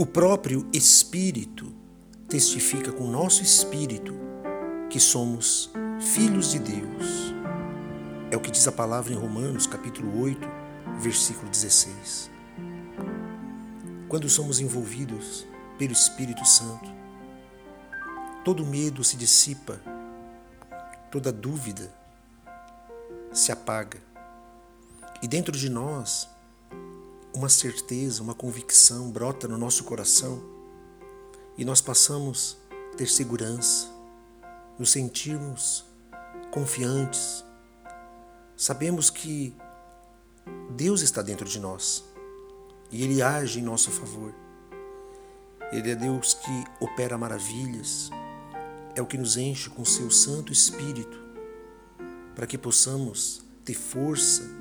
O próprio Espírito testifica com o nosso espírito que somos filhos de Deus. É o que diz a palavra em Romanos, capítulo 8, versículo 16. Quando somos envolvidos pelo Espírito Santo, todo medo se dissipa, toda dúvida se apaga. E dentro de nós, uma certeza, uma convicção brota no nosso coração e nós passamos a ter segurança, nos sentirmos confiantes. Sabemos que Deus está dentro de nós e Ele age em nosso favor. Ele é Deus que opera maravilhas, é o que nos enche com seu Santo Espírito, para que possamos ter força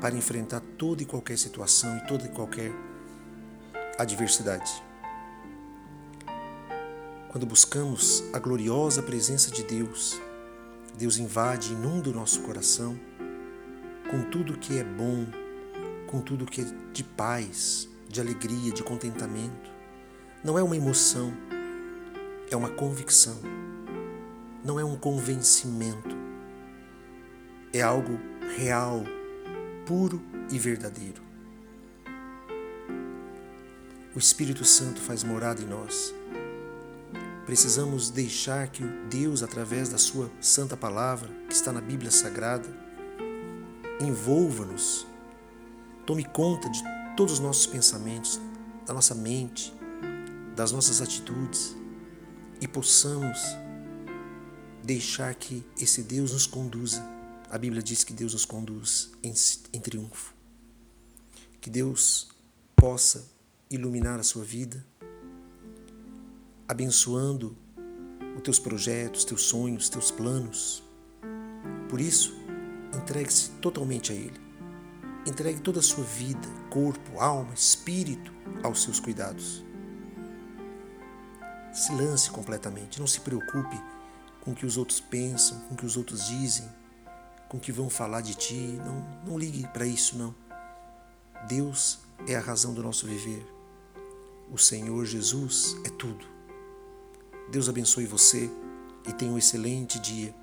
para enfrentar toda e qualquer situação e toda e qualquer adversidade. Quando buscamos a gloriosa presença de Deus, Deus invade e inunda o nosso coração com tudo que é bom, com tudo que é de paz, de alegria, de contentamento. Não é uma emoção, é uma convicção. Não é um convencimento. É algo real, puro e verdadeiro. O Espírito Santo faz morada em nós Precisamos deixar que Deus, através da Sua Santa Palavra, que está na Bíblia Sagrada, envolva-nos, tome conta de todos os nossos pensamentos, da nossa mente, das nossas atitudes e possamos deixar que esse Deus nos conduza. A Bíblia diz que Deus nos conduz em, em triunfo. Que Deus possa iluminar a sua vida abençoando os teus projetos, teus sonhos, teus planos. Por isso, entregue-se totalmente a Ele. Entregue toda a sua vida, corpo, alma, espírito aos seus cuidados. Se lance completamente. Não se preocupe com o que os outros pensam, com o que os outros dizem, com o que vão falar de ti. Não, não ligue para isso, não. Deus é a razão do nosso viver. O Senhor Jesus é tudo. Deus abençoe você e tenha um excelente dia.